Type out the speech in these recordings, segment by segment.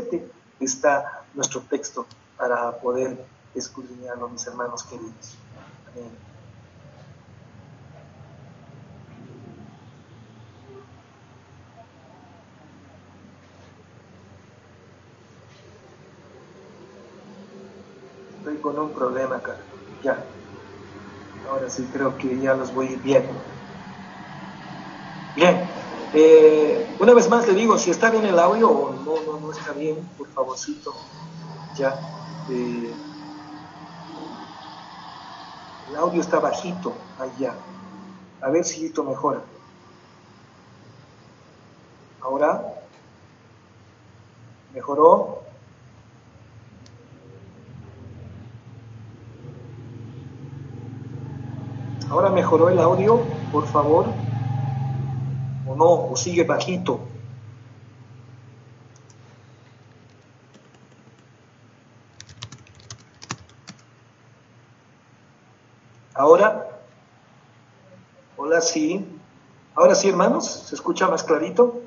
17 está nuestro texto para poder escudriñarlo, mis hermanos queridos. Amén. Estoy con un problema acá. Ya. Ahora sí creo que ya los voy a ir bien. Bien. Eh, una vez más le digo, si está bien el audio o no, no, no está bien, por favorcito. Ya. Eh, el audio está bajito allá. A ver si esto mejora. Ahora. ¿Mejoró? Ahora mejoró el audio, por favor. No, o sigue bajito. Ahora, hola, sí. Ahora sí, hermanos, ¿se escucha más clarito?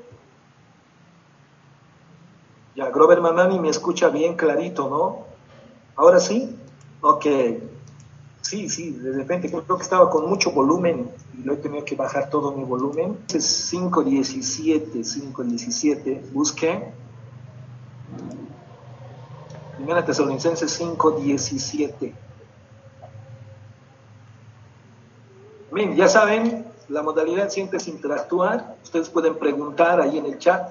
Ya, Grover Manani me escucha bien clarito, ¿no? Ahora sí. Ok. Sí, sí, de repente creo que estaba con mucho volumen y lo he tenido que bajar todo mi volumen. Es 5.17, 5.17, busque. Primera Tesalonicenses 5.17. Bien, ya saben, la modalidad siempre es interactuar. Ustedes pueden preguntar ahí en el chat,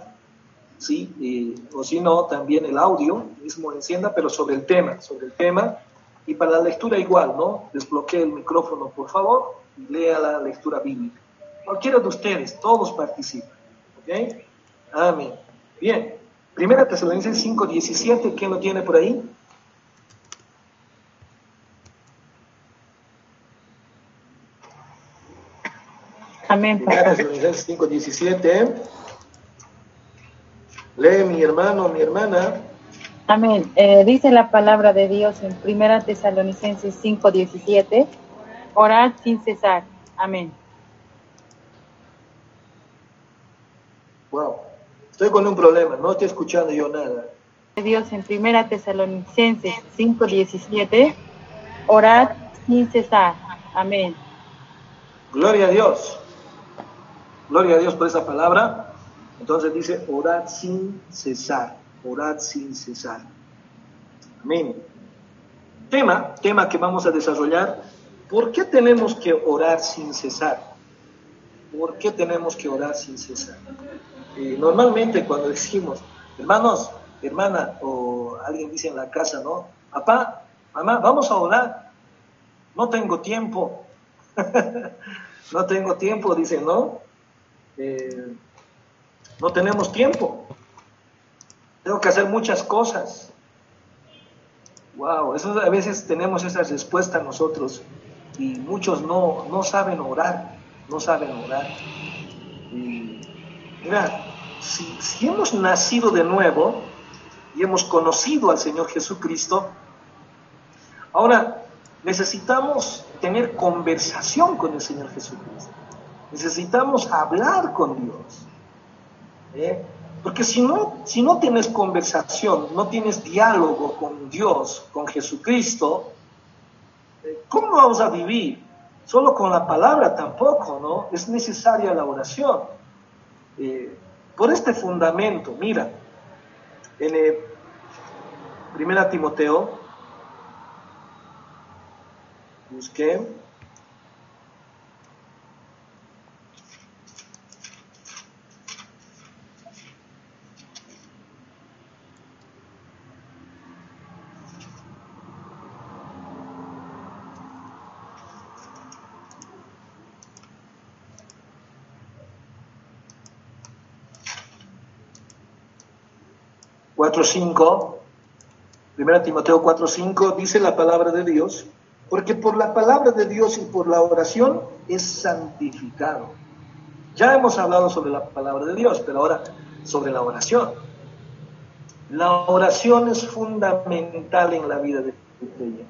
¿sí? Eh, o si no, también el audio mismo encienda, pero sobre el tema, sobre el tema y para la lectura igual, ¿no? Desbloquee el micrófono, por favor, y lea la lectura bíblica. Cualquiera de ustedes, todos participan. ¿Ok? Amén. Bien. Primera Tesalonicenses 5.17, ¿quién lo tiene por ahí? Amén. Primera Tesalonicenses 5.17. Lee mi hermano, mi hermana. Amén. Eh, dice la palabra de Dios en Primera Tesalonicenses 5:17, orad sin cesar. Amén. Wow, estoy con un problema, no estoy escuchando yo nada. Dios en Primera Tesalonicenses 5:17, orad sin cesar. Amén. Gloria a Dios. Gloria a Dios por esa palabra. Entonces dice, orad sin cesar orad sin cesar. Amén. Tema, tema que vamos a desarrollar. ¿Por qué tenemos que orar sin cesar? ¿Por qué tenemos que orar sin cesar? Eh, normalmente cuando decimos, hermanos, hermana, o alguien dice en la casa, ¿no? Papá, mamá, vamos a orar. No tengo tiempo. no tengo tiempo, dicen, ¿no? Eh, no tenemos tiempo. Tengo que hacer muchas cosas. Wow, eso a veces tenemos esa respuesta nosotros y muchos no, no saben orar, no saben orar. Mira, si, si hemos nacido de nuevo y hemos conocido al Señor Jesucristo, ahora necesitamos tener conversación con el Señor Jesucristo. Necesitamos hablar con Dios. ¿eh? Porque si no, si no tienes conversación, no tienes diálogo con Dios, con Jesucristo, eh, ¿cómo vamos a vivir? Solo con la palabra tampoco, ¿no? Es necesaria la oración. Eh, por este fundamento, mira, en el Primera Timoteo, busqué, cinco, 1 Timoteo 4.5, dice la palabra de Dios, porque por la palabra de Dios y por la oración es santificado. Ya hemos hablado sobre la palabra de Dios, pero ahora sobre la oración. La oración es fundamental en la vida de creyente.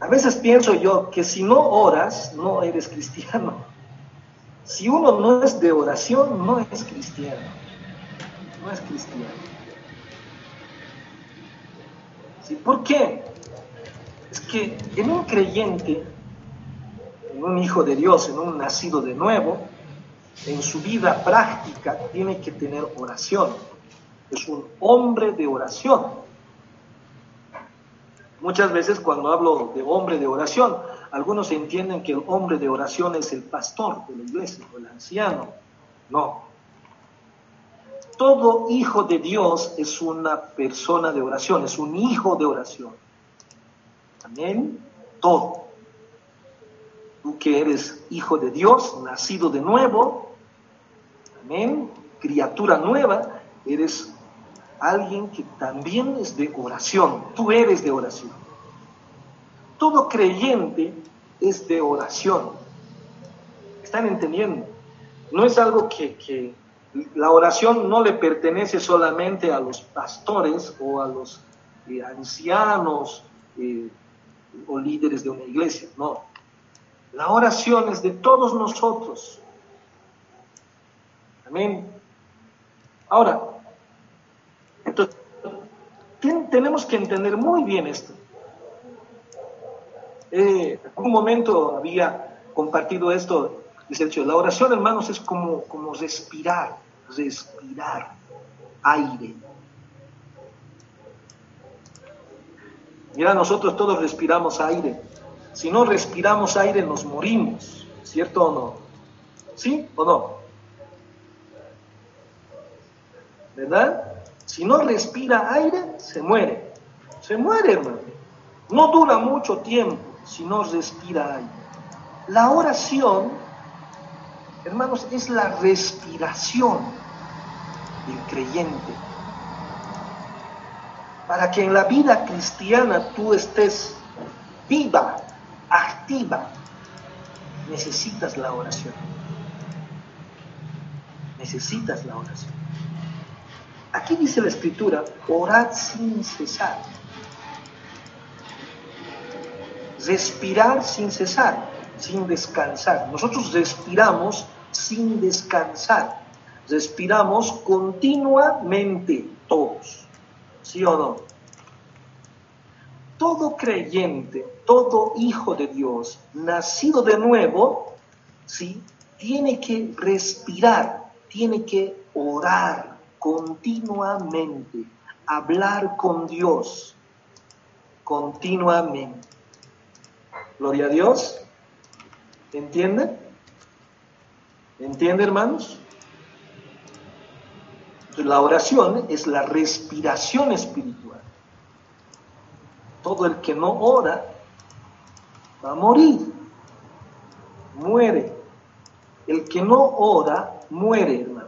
A veces pienso yo que si no oras, no eres cristiano. Si uno no es de oración, no es cristiano. No es cristiano. ¿Por qué? Es que en un creyente, en un hijo de Dios, en un nacido de nuevo, en su vida práctica tiene que tener oración. Es un hombre de oración. Muchas veces cuando hablo de hombre de oración, algunos entienden que el hombre de oración es el pastor de la iglesia el anciano. No. Todo hijo de Dios es una persona de oración, es un hijo de oración. Amén. Todo. Tú que eres hijo de Dios, nacido de nuevo, amén, criatura nueva, eres alguien que también es de oración. Tú eres de oración. Todo creyente es de oración. ¿Están entendiendo? No es algo que, la oración no le pertenece solamente a los pastores o a los eh, ancianos eh, o líderes de una iglesia, no. La oración es de todos nosotros. Amén. Ahora, entonces, tenemos que entender muy bien esto. Eh, en un momento había compartido esto, dice la oración, hermanos, es como, como respirar, respirar aire. Mira, nosotros todos respiramos aire. Si no respiramos aire, nos morimos, ¿cierto o no? ¿Sí o no? ¿Verdad? Si no respira aire, se muere. Se muere, hermano. No dura mucho tiempo si no respira aire. La oración, hermanos, es la respiración del creyente. Para que en la vida cristiana tú estés viva, activa, necesitas la oración. Necesitas la oración. Aquí dice la escritura, orad sin cesar. Respirar sin cesar, sin descansar. Nosotros respiramos sin descansar. Respiramos continuamente todos. ¿Sí o no? Todo creyente, todo hijo de Dios, nacido de nuevo, ¿sí? tiene que respirar, tiene que orar, continuamente, hablar con Dios continuamente. Gloria a Dios. ¿Entienden? ¿Entiende, hermanos? La oración es la respiración espiritual. Todo el que no ora va a morir, muere. El que no ora muere, hermano.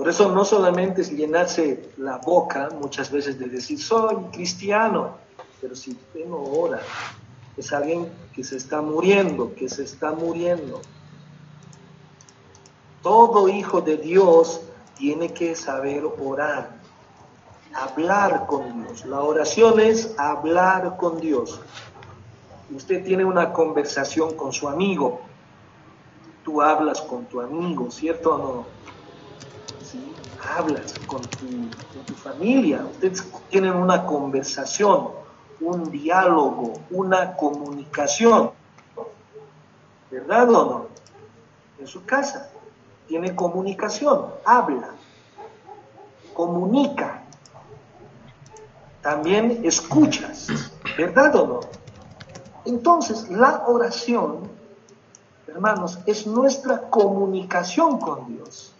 Por eso no solamente es llenarse la boca muchas veces de decir, soy cristiano, pero si usted no ora, es alguien que se está muriendo, que se está muriendo. Todo hijo de Dios tiene que saber orar, hablar con Dios. La oración es hablar con Dios. Usted tiene una conversación con su amigo, tú hablas con tu amigo, ¿cierto o no? hablas con tu, familia, ustedes tienen una conversación, un diálogo, una comunicación, ¿verdad o no? En su casa tiene comunicación, habla, comunica, también escuchas, ¿verdad o no? Entonces, la oración, hermanos, es nuestra comunicación con Dios.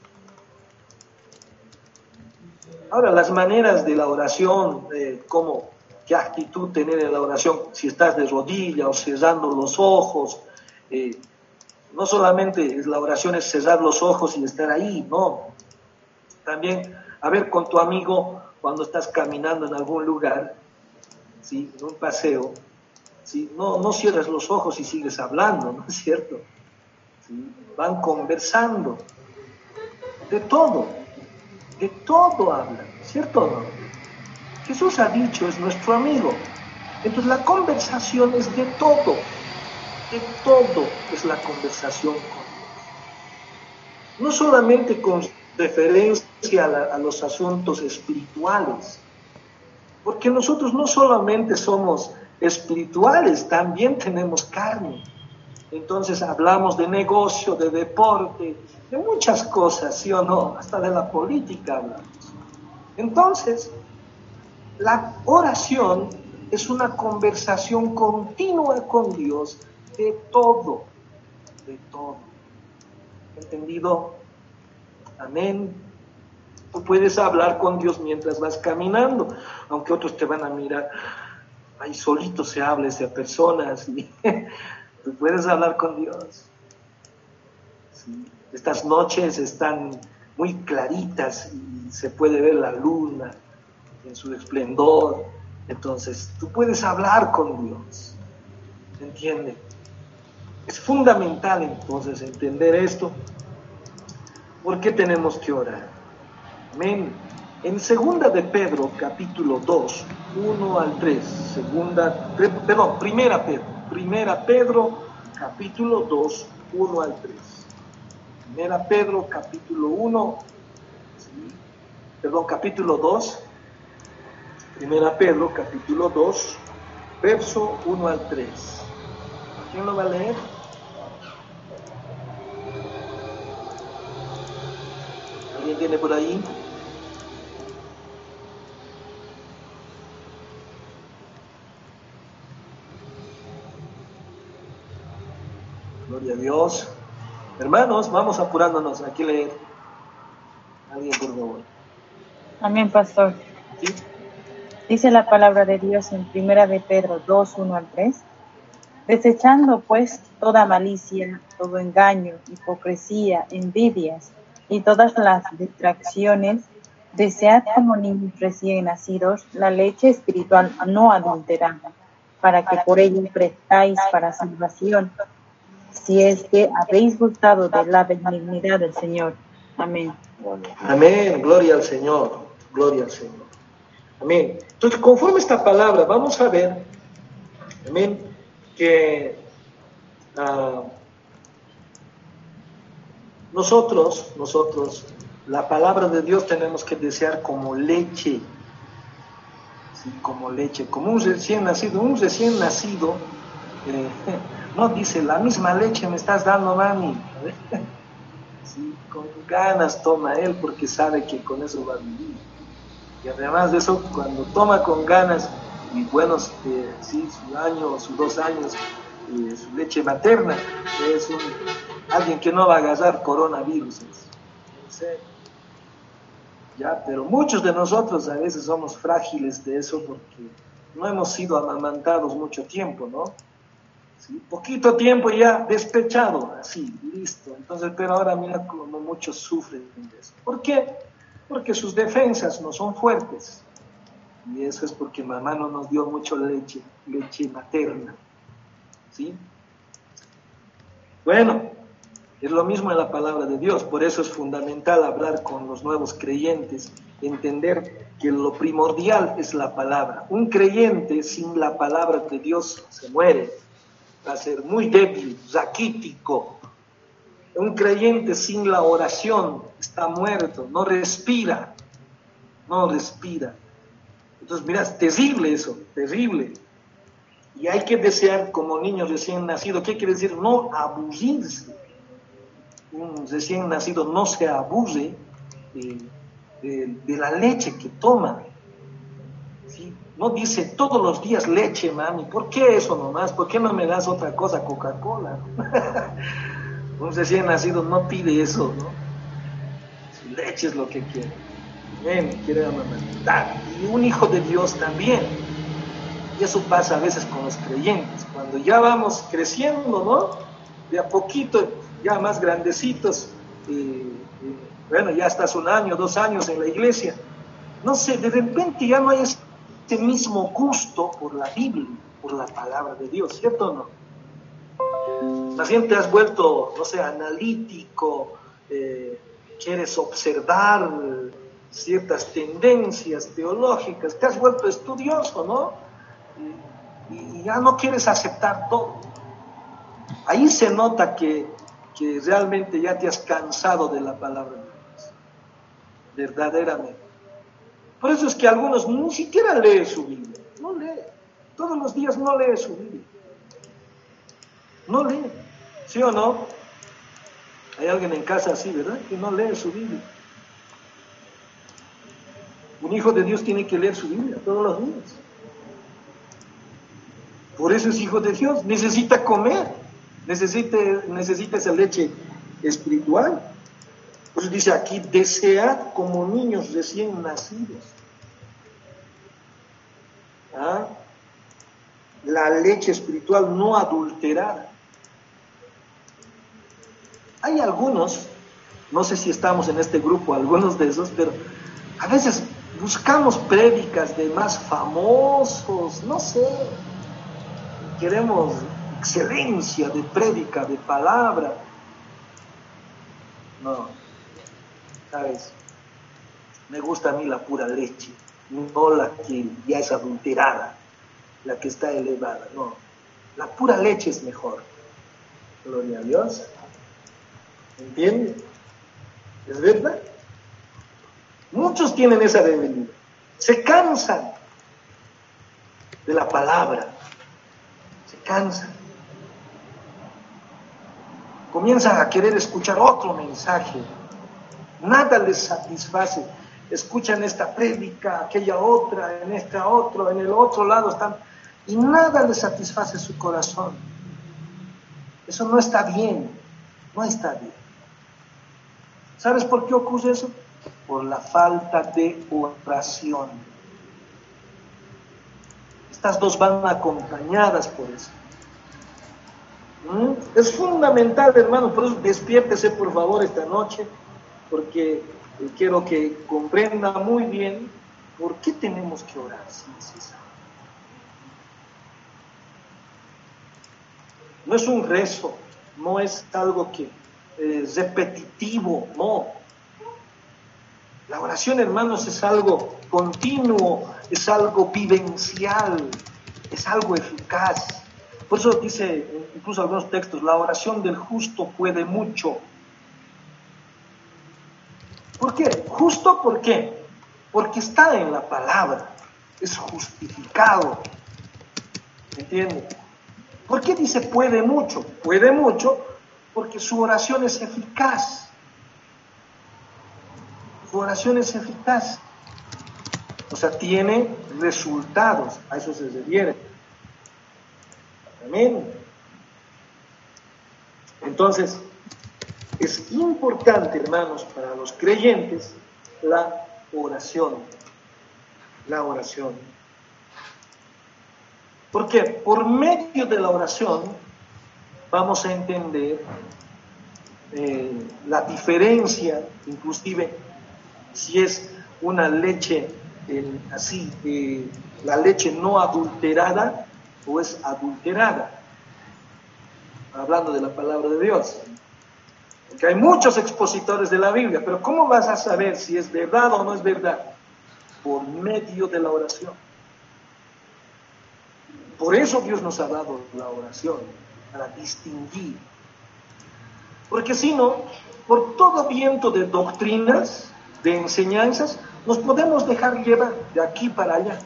Ahora, las maneras de la oración, cómo, qué actitud tener en la oración, si estás de rodillas o cerrando los ojos, eh, no solamente la oración es cerrar los ojos y estar ahí, no. También, a ver, con tu amigo, cuando estás caminando en algún lugar, ¿sí? en un paseo, ¿sí? no, no cierras los ojos y sigues hablando, ¿no es cierto? Van conversando de todo de todo habla, ¿cierto o no? Jesús ha dicho, es nuestro amigo. Entonces la conversación es de todo, de todo es la conversación con Dios. No solamente con referencia a, los asuntos espirituales. Porque nosotros no solamente somos espirituales, también tenemos carne. Entonces hablamos de negocio, de deporte, de muchas cosas, ¿sí o no? Hasta de la política hablamos. Entonces, la oración es una conversación continua con Dios de todo, de todo. ¿Entendido? Amén. Tú puedes hablar con Dios mientras vas caminando, aunque otros te van a mirar. Ahí solito se habla esa personas. Y tú puedes hablar con Dios. Estas noches están muy claritas y se puede ver la luna en su esplendor. Entonces, tú puedes hablar con Dios. ¿Entiende? Es fundamental entonces entender esto ¿Por qué tenemos que orar? Amén. En segunda de Pedro, capítulo 2, 1 al 3, segunda, perdón, primera Pedro, primera Pedro, capítulo 2, 1 al 3. Primera Pedro, capítulo 1, perdón, capítulo 2, primera Pedro, capítulo 2, verso 1 al 3. ¿Quién lo va a leer? ¿Alguien tiene por ahí? Gloria a Dios. Hermanos, vamos apurándonos. Aquí leer. Alguien, por favor. Amén, pastor. Dice la palabra de Dios en Primera de Pedro 2, 1 al 3. Desechando pues toda malicia, todo engaño, hipocresía, envidias y todas las distracciones, desead como niños recién nacidos la leche espiritual no adulterada, para que por ello prestáis para salvación, si es que habéis gustado de la benignidad del Señor. Amén. Amén, gloria al Señor, gloria al Señor. Amén. Entonces, conforme esta palabra, vamos a ver, amén, que uh, nosotros, nosotros, la palabra de Dios tenemos que desear como leche, ¿sí? como leche, como un recién nacido. Un recién nacido eh, no dice, la misma leche me estás dando, mami. ¿Sí? Con ganas toma él porque sabe que con eso va a vivir. Y además de eso, cuando toma con ganas y buenos, eh, sí, su año, sus dos años, eh, su leche materna, es alguien que no va a agarrar coronavirus. Ya, pero muchos de nosotros a veces somos frágiles de eso porque no hemos sido amamantados mucho tiempo, ¿no? Poquito tiempo ya despechado, así, listo. Entonces, pero ahora mira cómo muchos sufren de eso. ¿Por qué? Porque sus defensas no son fuertes. Y eso es porque mamá no nos dio mucho leche, leche materna. ¿Sí? Bueno, es lo mismo en la palabra de Dios, por eso es fundamental hablar con los nuevos creyentes, entender que lo primordial es la palabra. Un creyente sin la palabra de Dios se muere, va a ser muy débil, raquítico. Un creyente sin la oración está muerto, no respira, no respira. Entonces, mira, es terrible eso, terrible. Y hay que desear como niños recién nacidos, ¿qué quiere decir? No aburrirse un recién nacido no se abuse de, la leche que toma. No dice todos los días leche, mami. ¿Por qué eso nomás? ¿Por qué no me das otra cosa, Coca-Cola? un recién nacido no pide eso, ¿no? Leche es lo que quiere. Quiere amamantar. Y un hijo de Dios también. Y eso pasa a veces con los creyentes. Cuando ya vamos creciendo, ¿no? De a poquito ya más grandecitos, bueno, ya estás un año, dos años en la iglesia, no sé, de repente ya no hay ese mismo gusto por la Biblia, por la palabra de Dios, ¿cierto o no? Más bien te has vuelto, no sé, analítico, eh, quieres observar ciertas tendencias teológicas, te has vuelto estudioso, ¿no? y ya no quieres aceptar todo. Ahí se nota que que realmente ya te has cansado de la palabra de Dios. verdaderamente. Por eso es que algunos ni siquiera leen su Biblia, no lee. Todos los días no lee su Biblia. No lee, ¿sí o no? Hay alguien en casa así, ¿verdad? Que no lee su Biblia. Un hijo de Dios tiene que leer su Biblia todos los días. Por eso es hijo de Dios. Necesita comer. Necesita, necesita esa leche espiritual. Por eso dice aquí, desead como niños recién nacidos. ¿Ah? La leche espiritual no adulterada. Hay algunos, no sé si estamos en este grupo, algunos de esos, pero a veces buscamos prédicas de más famosos, no sé, queremos excelencia de prédica, de palabra. No, sabes, me gusta a mí la pura leche, no la que ya es adulterada, la que está elevada, no, la pura leche es mejor. Gloria a Dios. ¿Entiende? ¿Es verdad? Muchos tienen esa debilidad. Se cansan de la palabra. Se cansan. Comienzan a querer escuchar otro mensaje. Nada les satisface. Escuchan esta prédica, aquella otra, en esta otro, en el otro lado están. Y nada les satisface su corazón. Eso no está bien. No está bien. ¿Sabes por qué ocurre eso? Por la falta de oración. Estas dos van acompañadas por eso. ¿Mm? Es fundamental, hermano, por eso despiértese por favor esta noche, porque quiero que comprenda muy bien por qué tenemos que orar No es un rezo, no es algo que eh, repetitivo, no. La oración, hermanos, es algo continuo, es algo vivencial, es algo eficaz. Por eso dice incluso algunos textos, la oración del justo puede mucho. ¿Por qué? Justo, ¿por qué? Porque está en la palabra, es justificado. ¿Entiende? ¿Por qué dice puede mucho? Puede mucho porque su oración es eficaz. Su oración es eficaz. O sea, tiene resultados. A eso se refiere. Amén. Entonces, es importante, hermanos, para los creyentes, la oración. La oración. Porque por medio de la oración vamos a entender eh, la diferencia, inclusive si es una leche así, eh, la leche no adulterada o es adulterada, hablando de la palabra de Dios. Porque hay muchos expositores de la Biblia, pero ¿cómo vas a saber si es verdad o no es verdad? Por medio de la oración. Por eso Dios nos ha dado la oración para distinguir. Porque si no, por todo viento de doctrinas, de enseñanzas, nos podemos dejar llevar de aquí para allá.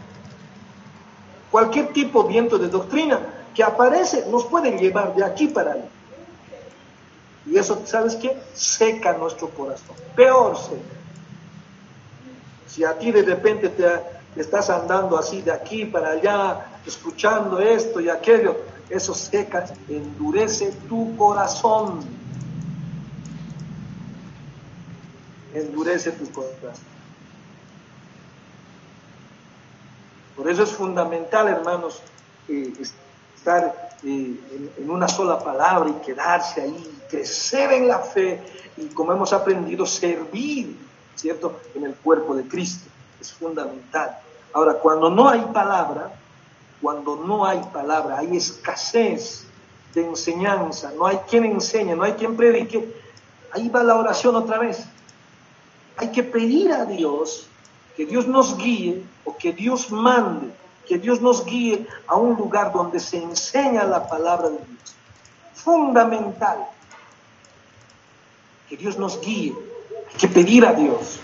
Cualquier tipo de viento de doctrina que aparece nos puede llevar de aquí para allá. Y eso, ¿sabes qué? Seca nuestro corazón. Peor seca. Si a ti de repente te, estás andando así de aquí para allá, escuchando esto y aquello, eso seca, endurece tu corazón. Endurece tu corazón. Por eso es fundamental, hermanos, eh, estar eh, en, una sola palabra y quedarse ahí, crecer en la fe y, como hemos aprendido, servir, ¿cierto?, en el cuerpo de Cristo. Es fundamental. Ahora, cuando no hay palabra, cuando no hay palabra, hay escasez de enseñanza, no hay quien enseñe, no hay quien predique, ahí va la oración otra vez. Hay que pedir a Dios que Dios nos guíe o que Dios mande, que Dios nos guíe a un lugar donde se enseña la palabra de Dios. Fundamental. Que Dios nos guíe. Hay que pedir a Dios.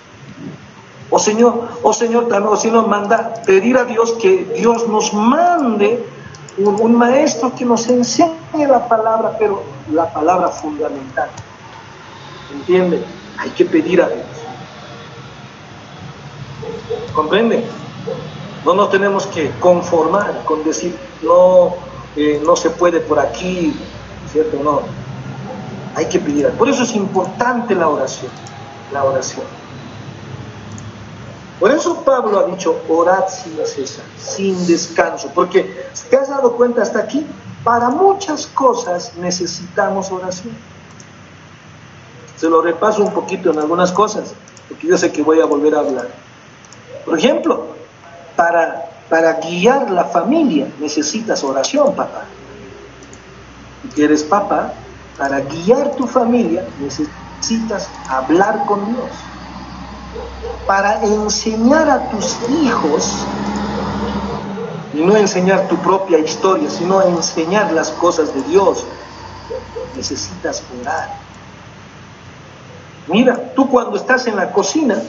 O Señor, o Señor, también, o Señor, manda, pedir a Dios que Dios nos mande un, maestro que nos enseñe la palabra, pero la palabra fundamental. ¿Entiende? Hay que pedir a Dios. ¿Comprende? No nos tenemos que conformar con decir, no, eh, no se puede por aquí, ¿cierto? No. Hay que pedir. Por eso es importante la oración, la oración. Por eso Pablo ha dicho, orad sin cesar, sin descanso, porque te has dado cuenta hasta aquí, para muchas cosas necesitamos oración. Se lo repaso un poquito en algunas cosas, porque yo sé que voy a volver a hablar. Por ejemplo, para, para guiar la familia necesitas oración, papá. Si eres papá, para guiar tu familia necesitas hablar con Dios. Para enseñar a tus hijos, y no enseñar tu propia historia, sino enseñar las cosas de Dios, necesitas orar. Mira, tú cuando estás en la cocina,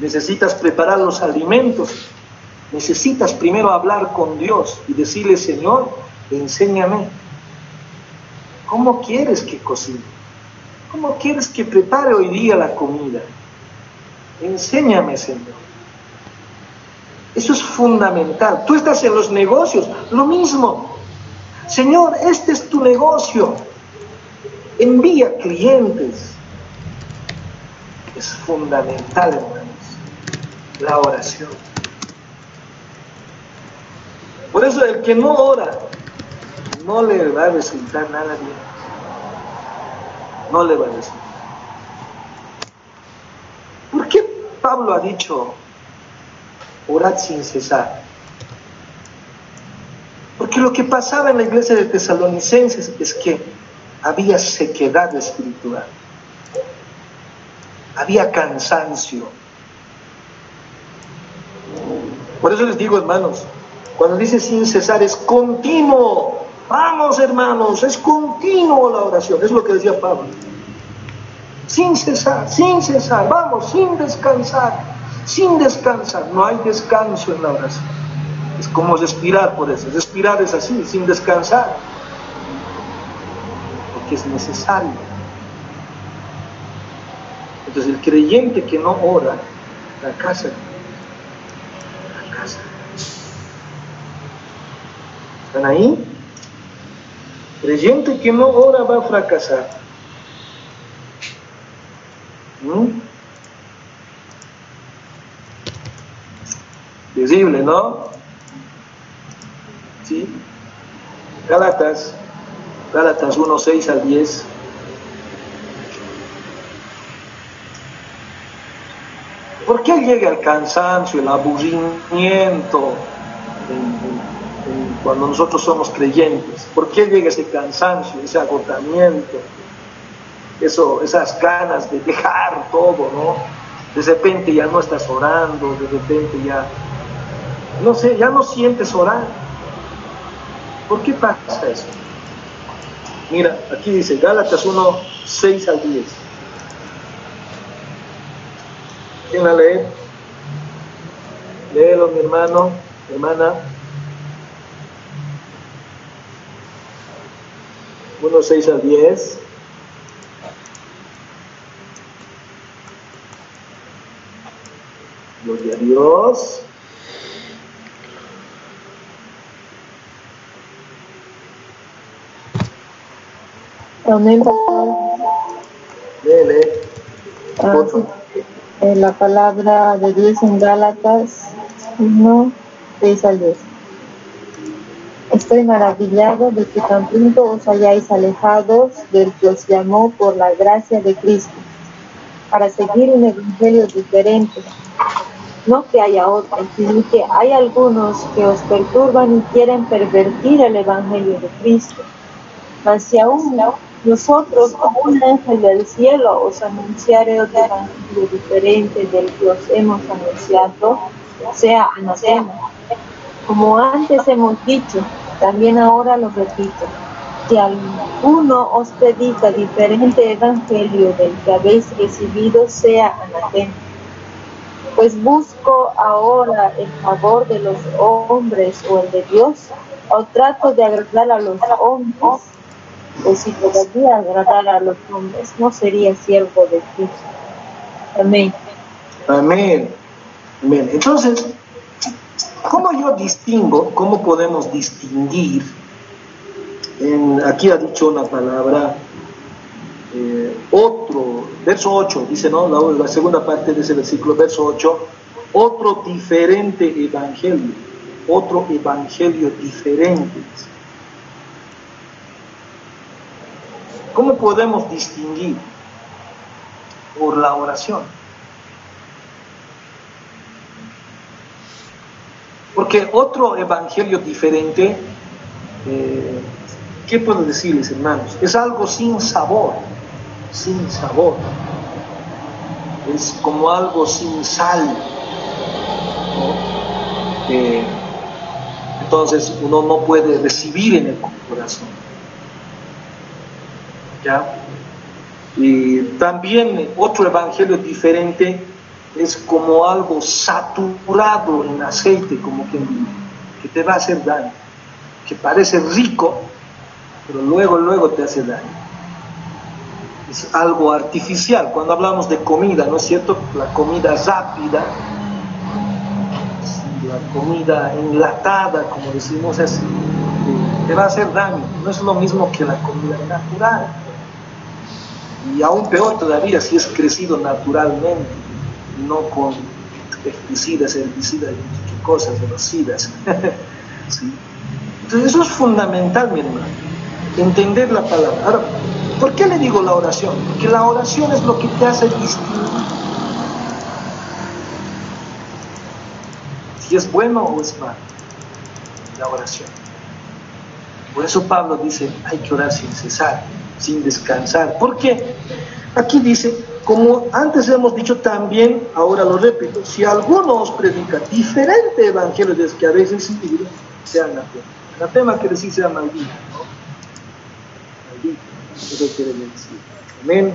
necesitas preparar los alimentos, necesitas primero hablar con Dios y decirle, Señor, enséñame. ¿Cómo quieres que cocine? ¿Cómo quieres que prepare hoy día la comida? Enséñame, Señor. Eso es fundamental. Tú estás en los negocios, lo mismo. Señor, este es tu negocio. Envía clientes. Es fundamental, hermanos, la oración. Por eso el que no ora, no le va a resultar nada bien. No le va a resultar. ¿Por qué Pablo ha dicho, orad sin cesar? Porque lo que pasaba en la iglesia de Tesalonicenses es que había sequedad espiritual, había cansancio. Por eso les digo, hermanos, cuando dice sin cesar es continuo. Vamos, hermanos, es continuo la oración. Es lo que decía Pablo. Sin cesar, sin cesar, vamos, sin descansar, sin descansar. No hay descanso en la oración. Es como respirar por eso. Respirar es así, sin descansar. Porque es necesario. Entonces el creyente que no ora, la casa, la casa. ¿Están ahí? Creyente que no ora va a fracasar. ¿Mm? Visible, ¿no? ¿Sí? Gálatas, Gálatas 1, 6 al 10. ¿Por qué llega el cansancio, el aburrimiento cuando nosotros somos creyentes? ¿Por qué llega ese cansancio, ese agotamiento, eso, esas ganas de dejar todo, ¿no? De repente ya no estás orando, de repente ya, no sé, ya no sientes orar. ¿Por qué pasa eso? Mira, aquí dice Gálatas 1, 6 al 10. ¿Quién la lee? Léelo, mi hermano, hermana. 1, 6 al 10. Gloria a Dios. Amén. Ah, favor. Eh, la palabra de Dios en Gálatas 1, 6 al 10. Estoy maravillado de que tan pronto os hayáis alejados del que os llamó por la gracia de Cristo, para seguir un evangelio diferente. No que haya otro, sino que hay algunos que os perturban y quieren pervertir el evangelio de Cristo. Mas si aún nosotros, como un ángel del cielo, os anunciaré otro evangelio diferente del que os hemos anunciado, sea anatema. Como antes hemos dicho, también ahora lo repito, que alguno os predica diferente evangelio del que habéis recibido, sea anatema. Pues busco ahora el favor de los hombres o el de Dios, o trato de agradar a los hombres, pues si todavía agradar a los hombres, no sería siervo de Cristo. Amén. Amén. Amén. Entonces, ¿cómo yo distingo, cómo podemos distinguir? Aquí ha dicho una palabra, eh, otro, verso 8, dice, ¿no? La, segunda parte de ese versículo, verso 8, otro diferente evangelio, otro evangelio diferente. ¿Cómo podemos distinguir? Por la oración. Porque otro evangelio diferente, eh, ¿qué puedo decirles hermanos? Es algo sin sabor, sin sabor. Es como algo sin sal. Entonces uno no puede recibir en el corazón. Y también otro evangelio diferente es como algo saturado en aceite, como quien que te va a hacer daño, que parece rico, pero luego, luego te hace daño. Es algo artificial. Cuando hablamos de comida, ¿no es cierto? La comida rápida, la comida enlatada, como decimos, es, te va a hacer daño. No es lo mismo que la comida natural y aún peor todavía si es crecido naturalmente, no con pesticidas, herbicidas y cosas, velocidades. Entonces eso es fundamental, mi hermano, entender la palabra. ¿Por qué le digo la oración? Porque la oración es lo que te hace distinguir si es bueno o es malo. La oración. Por eso Pablo dice, hay que orar sin cesar sin descansar. ¿Por qué? Aquí dice, como antes hemos dicho también, ahora lo repito, si alguno os predica diferente evangelio de que habéis recibido, sea anatema. Anatema quiere decir sea. Maldito, eso quiere decir. Amén.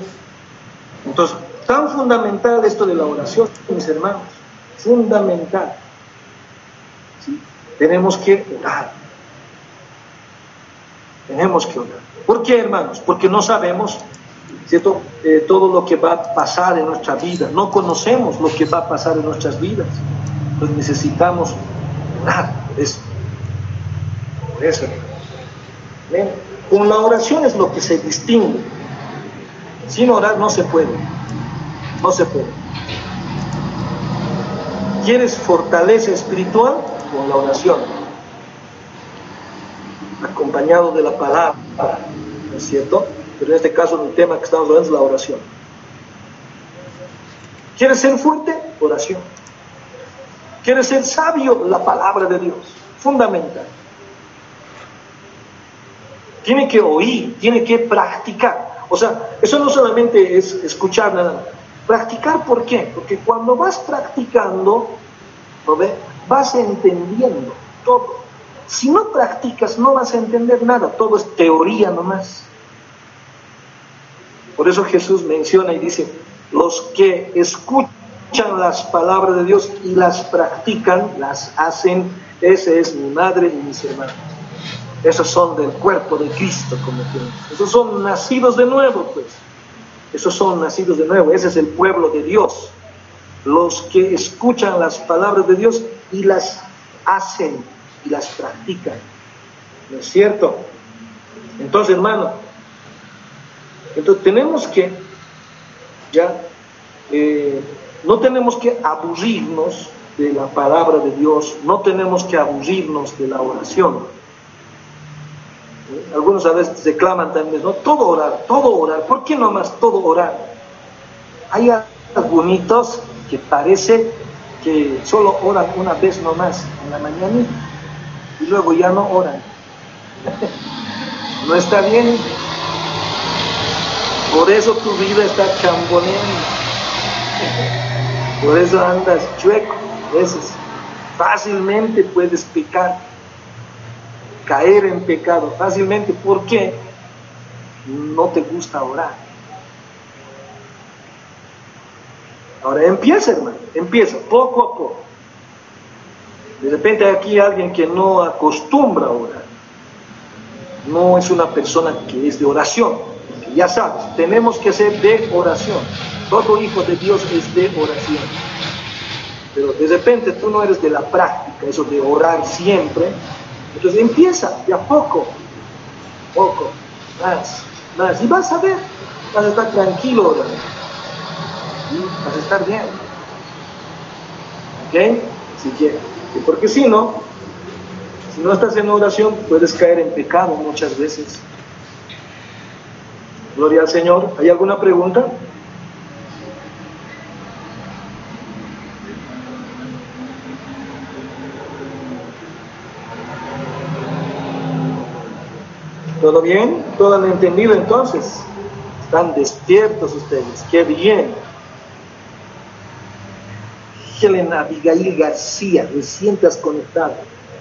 Entonces, tan fundamental esto de la oración, mis hermanos, fundamental. Tenemos que orar. Tenemos que orar. ¿Por qué, hermanos? Porque no sabemos, ¿cierto? Eh, todo lo que va a pasar en nuestra vida. No conocemos lo que va a pasar en nuestras vidas. Entonces necesitamos orar por eso. Por eso, Con la oración es lo que se distingue. Sin orar no se puede. No se puede. ¿Quieres fortaleza espiritual? Con la oración. Acompañado de la palabra ¿no es cierto? Pero en este caso el tema que estamos hablando es la oración. ¿Quieres ser fuerte? Oración. ¿Quieres ser sabio? La palabra de Dios. Fundamental. Tiene que oír, tiene que practicar. O sea, eso no solamente es escuchar nada. Practicar, ¿por qué? Porque cuando vas practicando, ¿no ve? Vas entendiendo todo. Si no practicas, no vas a entender nada, todo es teoría nomás. Por eso Jesús menciona y dice, los que escuchan las palabras de Dios y las practican, las hacen, ese es mi madre y mis hermanos. Esos son del cuerpo de Cristo, como que Esos son nacidos de nuevo, pues. Esos son nacidos de nuevo. Ese es el pueblo de Dios. Los que escuchan las palabras de Dios y las hacen y las practican. ¿No es cierto? Entonces, hermano, entonces tenemos que, ya, eh, no tenemos que aburrirnos de la palabra de Dios, no tenemos que aburrirnos de la oración. Algunos a veces reclaman también, ¿no? Todo orar, todo orar. ¿Por qué no más todo orar? Hay algunos que parece que solo oran una vez nomás en la mañana y luego ya no oran. no está bien. Por eso tu vida está chamboneando. Por eso andas chueco. A veces fácilmente puedes pecar, caer en pecado. Fácilmente. ¿Por qué? No te gusta orar. Ahora empieza, hermano, empieza, poco a poco. De repente aquí hay alguien que no acostumbra a orar. No es una persona que es de oración. Ya sabes, tenemos que ser de oración. Todo hijo de Dios es de oración. Pero de repente tú no eres de la práctica, eso de orar siempre. Entonces empieza de a poco, poco, más, más. Y vas a ver, vas a estar tranquilo orando. Vas a estar bien. ¿Ok? Si quieres. Porque si no, si no estás en oración, puedes caer en pecado muchas veces. Gloria al Señor. ¿Hay alguna pregunta? ¿Todo bien? ¿Todo han entendido entonces? Están despiertos ustedes. ¡Qué bien! Helen Abigail García, recién te has conectado.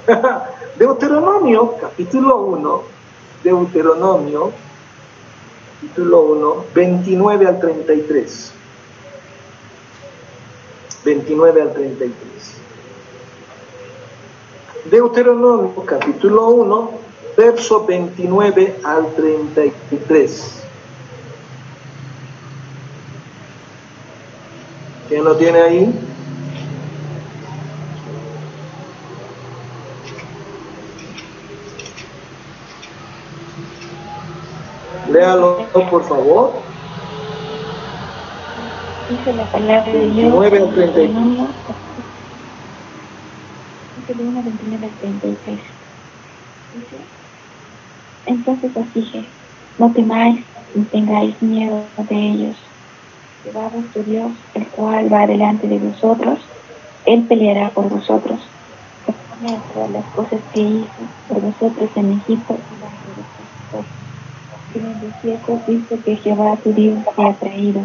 Deuteronomio, capítulo 1, Deuteronomio, capítulo 1, 29 al 33. 29 al 33. Deuteronomio, capítulo 1, verso 29 al 33. ¿Quién lo tiene ahí? Léalo, por favor. Dice la palabra de Dios. 9 al 33. Dice 1 al 29 al 33. Dice, entonces os dije, no temáis ni tengáis miedo de ellos. Jehová vuestro Dios, el cual va delante de vosotros, Él peleará por vosotros. Todas las cosas que hizo por vosotros en Egipto en el desierto visto que Jehová tu Dios te ha traído,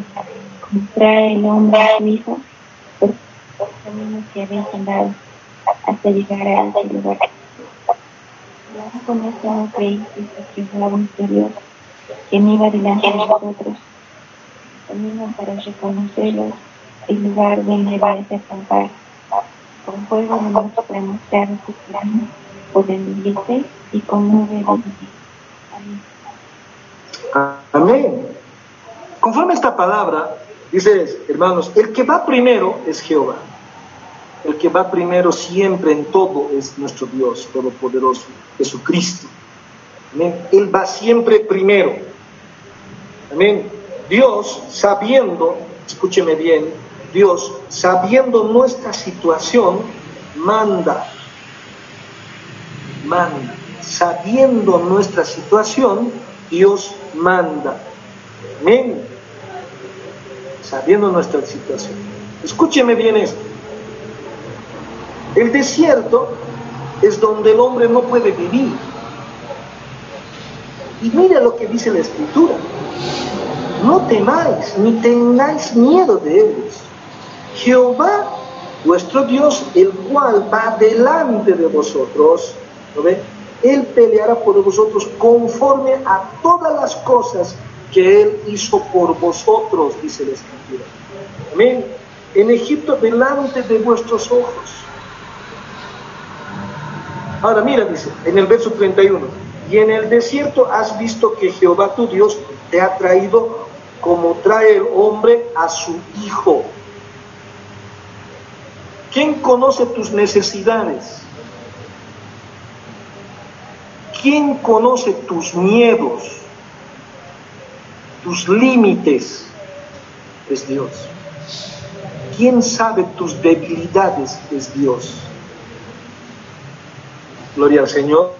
como trae el hombre a su hijo, por los caminos que habéis andado, hasta llegar a este lugar. Con esto no creéis que Jehová vuestro Dios, quien iba delante de vosotros, camino para reconocerlos, el lugar donde vais a acampar, con fuego de luz para mostrar su plan, por el y con nube de Amén. Amén. Conforme esta palabra, dice, hermanos, el que va primero es Jehová. El que va primero siempre en todo es nuestro Dios Todopoderoso, Jesucristo. Amén. Él va siempre primero. Amén. Dios, sabiendo, escúcheme bien, Dios, sabiendo nuestra situación, manda, manda, sabiendo nuestra situación, Dios manda. Amén. Sabiendo nuestra situación. Escúcheme bien esto. El desierto es donde el hombre no puede vivir. Y mira lo que dice la escritura. No temáis ni tengáis miedo de ellos. Jehová, vuestro Dios, el cual va delante de vosotros, ¿lo ve? Él peleará por vosotros conforme a todas las cosas que Él hizo por vosotros, dice la Escritura. Amén. En Egipto delante de vuestros ojos. Ahora mira, dice, en el verso 31, y en el desierto has visto que Jehová tu Dios te ha traído como trae el hombre a su hijo. ¿Quién conoce tus necesidades? ¿Quién conoce tus miedos, tus límites? Es Dios. ¿Quién sabe tus debilidades? Es Dios. Gloria al Señor.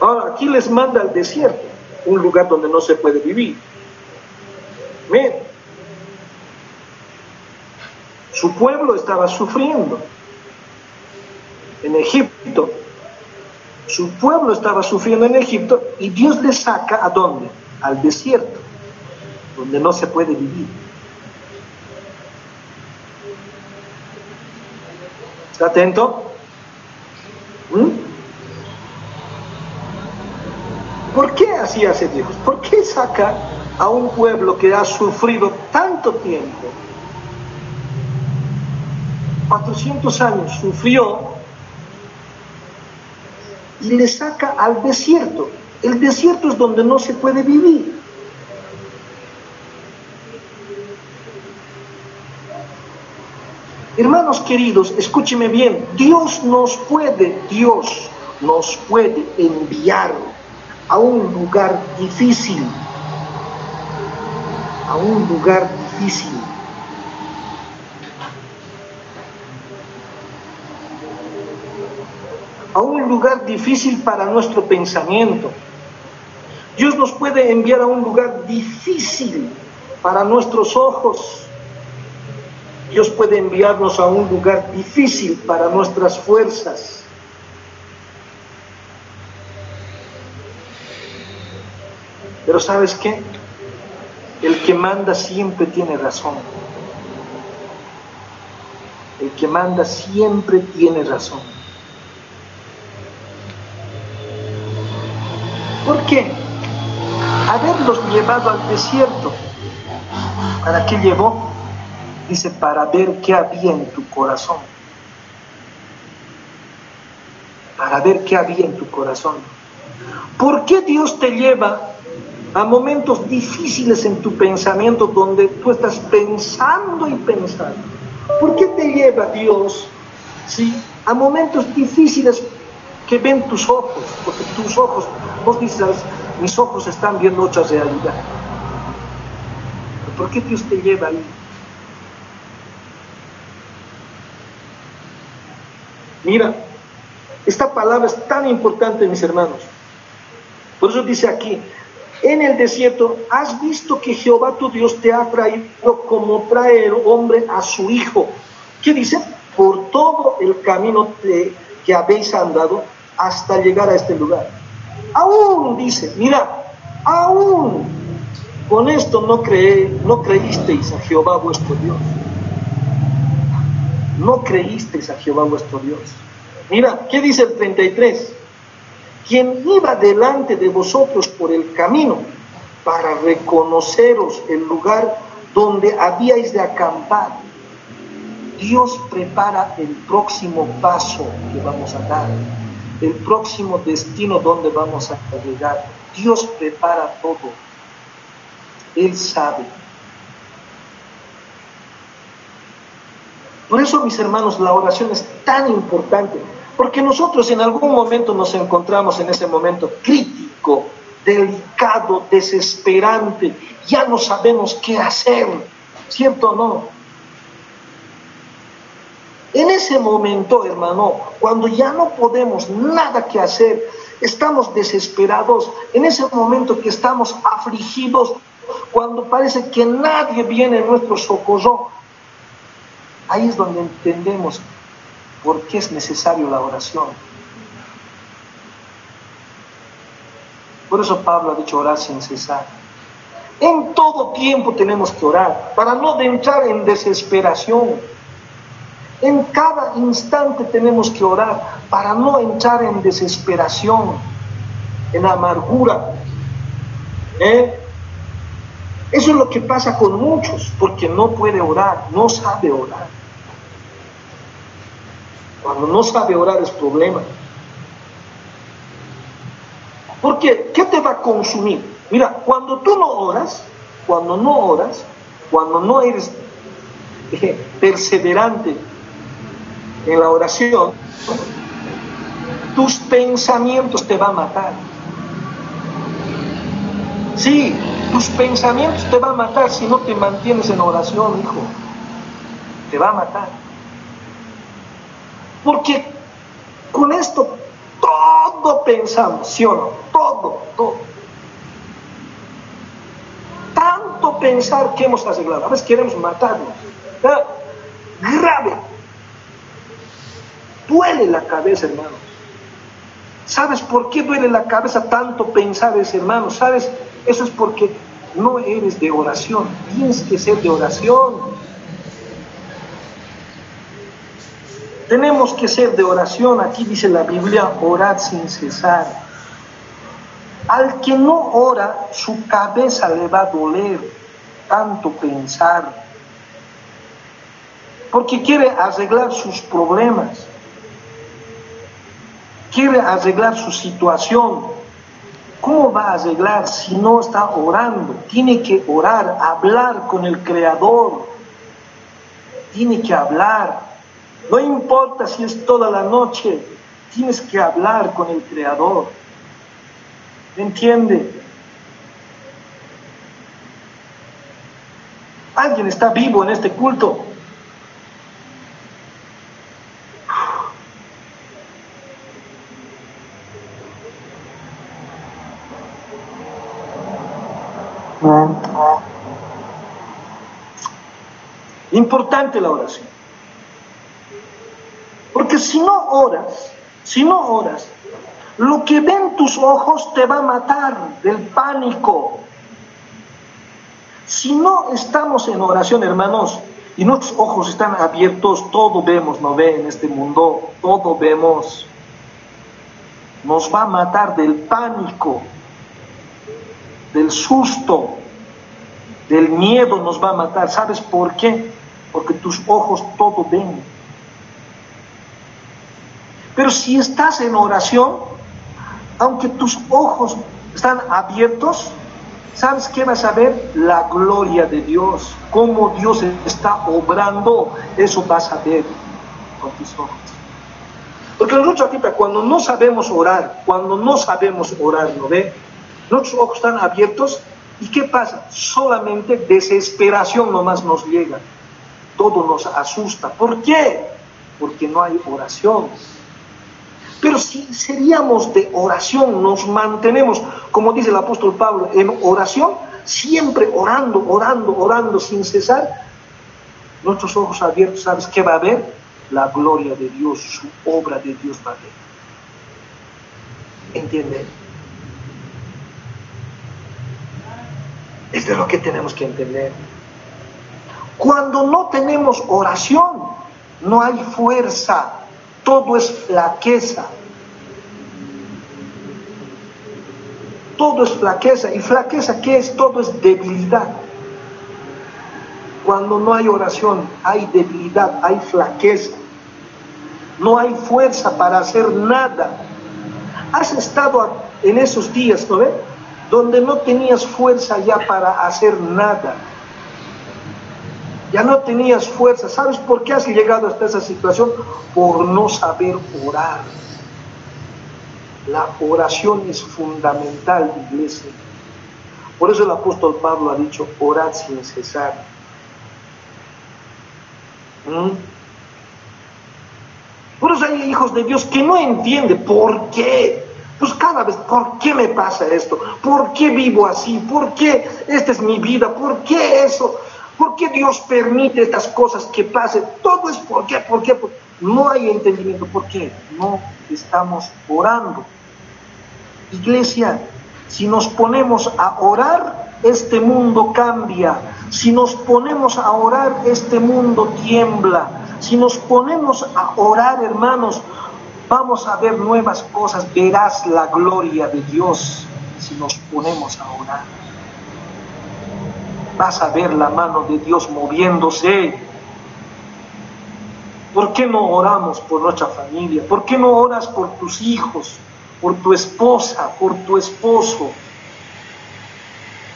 Ahora, aquí les manda al desierto, un lugar donde no se puede vivir. Miren, su pueblo estaba sufriendo. En Egipto su pueblo estaba sufriendo en Egipto y Dios le saca a dónde? Al desierto, donde no se puede vivir. ¿Está atento? ¿Mm? ¿Por qué así hace Dios? ¿Por qué saca a un pueblo que ha sufrido tanto tiempo, 400 años, sufrió y le saca al desierto. El desierto es donde no se puede vivir. Hermanos queridos, escúcheme bien, Dios nos puede, Dios nos puede enviar a un lugar difícil, a un lugar difícil. a un lugar difícil para nuestro pensamiento. Dios nos puede enviar a un lugar difícil para nuestros ojos. Dios puede enviarnos a un lugar difícil para nuestras fuerzas. Pero sabes qué? El que manda siempre tiene razón. El que manda siempre tiene razón. ¿Por qué? Haberlos llevado al desierto. ¿Para qué llevó? Dice, para ver qué había en tu corazón. Para ver qué había en tu corazón. ¿Por qué Dios te lleva a momentos difíciles en tu pensamiento donde tú estás pensando y pensando? ¿Por qué te lleva Dios ¿sí? a momentos difíciles que ven tus ojos? Porque tus ojos, vos dices, mis ojos están viendo otra realidad. ¿Por qué Dios te lleva ahí? Mira, esta palabra es tan importante, mis hermanos. Por eso dice aquí, en el desierto, has visto que Jehová tu Dios te ha traído como trae el hombre a su hijo. ¿Qué dice? Por todo el camino que habéis andado hasta llegar a este lugar. Aún dice, mira, aún con esto no, cree, no creísteis a Jehová vuestro Dios no creísteis a Jehová vuestro Dios. Mira, ¿qué dice el 33? Quien iba delante de vosotros por el camino para reconoceros el lugar donde habíais de acampar. Dios prepara el próximo paso que vamos a dar, el próximo destino donde vamos a llegar. Dios prepara todo. Él sabe. Por eso, mis hermanos, la oración es tan importante, porque nosotros en algún momento nos encontramos en ese momento crítico, delicado, desesperante, ya no sabemos qué hacer, ¿cierto o no? En ese momento, hermano, cuando ya no podemos nada que hacer, estamos desesperados, en ese momento que estamos afligidos, cuando parece que nadie viene en nuestro socorro, Ahí es donde entendemos por qué es necesario la oración. Por eso Pablo ha dicho orar sin cesar. En todo tiempo tenemos que orar para no entrar en desesperación. En cada instante tenemos que orar para no entrar en desesperación, en amargura. ¿Eh? Eso es lo que pasa con muchos, porque no puede orar, no sabe orar. Cuando no sabe orar es problema. Porque, ¿qué te va a consumir? Mira, cuando tú no oras, cuando no oras, cuando no eres eh, perseverante en la oración, tus pensamientos te van a matar. Sí, tus pensamientos te van a matar si no te mantienes en oración, hijo. Te va a matar. Porque con esto todo pensamos, ¿sí o no? Todo, todo. Tanto pensar que hemos arreglado. A veces queremos matarnos. Grave. Duele la cabeza, hermano. ¿Sabes por qué duele la cabeza tanto pensar ese hermano? ¿Sabes? Eso es porque no eres de oración. Tienes que ser de oración. Tenemos que ser de oración, aquí dice la Biblia, orad sin cesar. Al que no ora, su cabeza le va a doler. tanto pensar, porque quiere arreglar sus problemas, quiere arreglar su situación. ¿Cómo va a arreglar si no está orando? Tiene que orar, hablar con el Creador. Tiene que hablar. No importa si es toda la noche, tienes que hablar con el Creador. ¿Entiende? ¿Alguien está vivo en este culto? Importante la oración. Si no oras, si no oras, lo que ven tus ojos te va a matar del pánico. Si no estamos en oración, hermanos, y nuestros ojos están abiertos, todo vemos, no ve en este mundo, todo vemos. Nos va a matar del pánico, del susto, del miedo nos va a matar. ¿Sabes por qué? Porque tus ojos todo ven. Pero si estás en oración, aunque tus ojos están abiertos, ¿sabes qué vas a ver? La gloria de Dios, cómo Dios está obrando, eso vas a ver con tus ojos. Porque nosotros aquí, cuando no sabemos orar, cuando no sabemos orar, ¿no ve? Nuestros ojos están abiertos y ¿qué pasa? Solamente desesperación nomás nos llega. Todo nos asusta. ¿Por qué? Porque no hay oración. Pero si seríamos de oración, nos mantenemos, como dice el apóstol Pablo, en oración, siempre orando, orando, orando sin cesar, nuestros ojos abiertos, ¿sabes qué va a haber? La gloria de Dios, su obra de Dios va a ver. ¿Entiende? Es de lo que tenemos que entender. Cuando no tenemos oración, no hay fuerza, todo es flaqueza. Todo es flaqueza. ¿Y flaqueza qué es? Todo es debilidad. Cuando no hay oración, hay debilidad, hay flaqueza. No hay fuerza para hacer nada. Has estado en esos días, ¿no ves? Donde no tenías fuerza ya para hacer nada ya no tenías fuerza. ¿Sabes por qué has llegado hasta esa situación? Por no saber orar. La oración es fundamental, iglesia. Por eso el apóstol Pablo ha dicho, orad sin cesar. ¿Mm? Por eso hay hijos de Dios que no entienden por qué. Pues cada vez, ¿por qué me pasa esto? ¿Por qué vivo así? ¿Por qué esta es mi vida? ¿Por qué eso? ¿Por qué Dios permite estas cosas que pasen? Todo es por qué. No hay entendimiento. ¿Por qué? No estamos orando. Iglesia, si nos ponemos a orar, este mundo cambia. Si nos ponemos a orar, este mundo tiembla. Si nos ponemos a orar, hermanos, vamos a ver nuevas cosas. Verás la gloria de Dios si nos ponemos a orar a ver la mano de Dios moviéndose. ¿Por qué no oramos por nuestra familia? ¿Por qué no oras por tus hijos, por tu esposa, por tu esposo?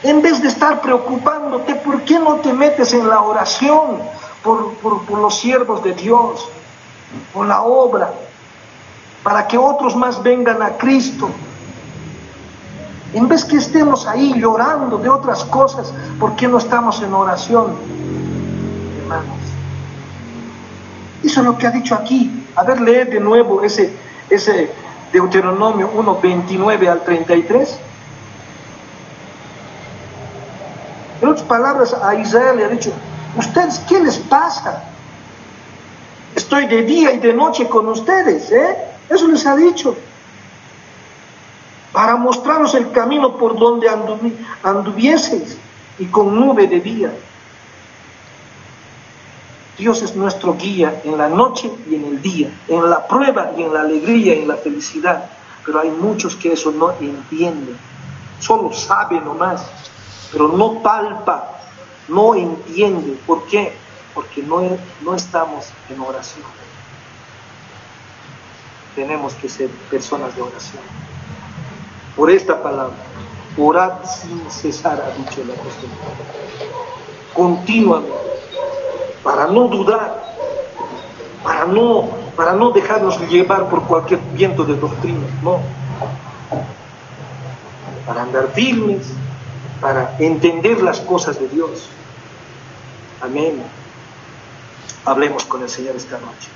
En vez de estar preocupándote, ¿por qué no te metes en la oración por, por los siervos de Dios, por la obra, para que otros más vengan a Cristo? En vez que estemos ahí llorando de otras cosas, ¿por qué no estamos en oración? Hermanos. Eso es lo que ha dicho aquí. A ver, lee de nuevo ese, ese Deuteronomio 1, 29 al 33. En otras palabras, a Israel le ha dicho, ¿ustedes qué les pasa? Estoy de día y de noche con ustedes, ¿eh? Eso les ha dicho para mostraros el camino por donde anduvieseis y con nube de día. Dios es nuestro guía en la noche y en el día, en la prueba y en la alegría y en la felicidad. Pero hay muchos que eso no entienden, solo saben nomás, pero no palpa, no entiende. ¿Por qué? Porque no, no estamos en oración. Tenemos que ser personas de oración. Por esta palabra, orad sin cesar, ha dicho el apóstol. Continuamente, para no dudar, para no, para no dejarnos llevar por cualquier viento de doctrina, no. Para andar firmes, para entender las cosas de Dios. Amén. Hablemos con el Señor esta noche.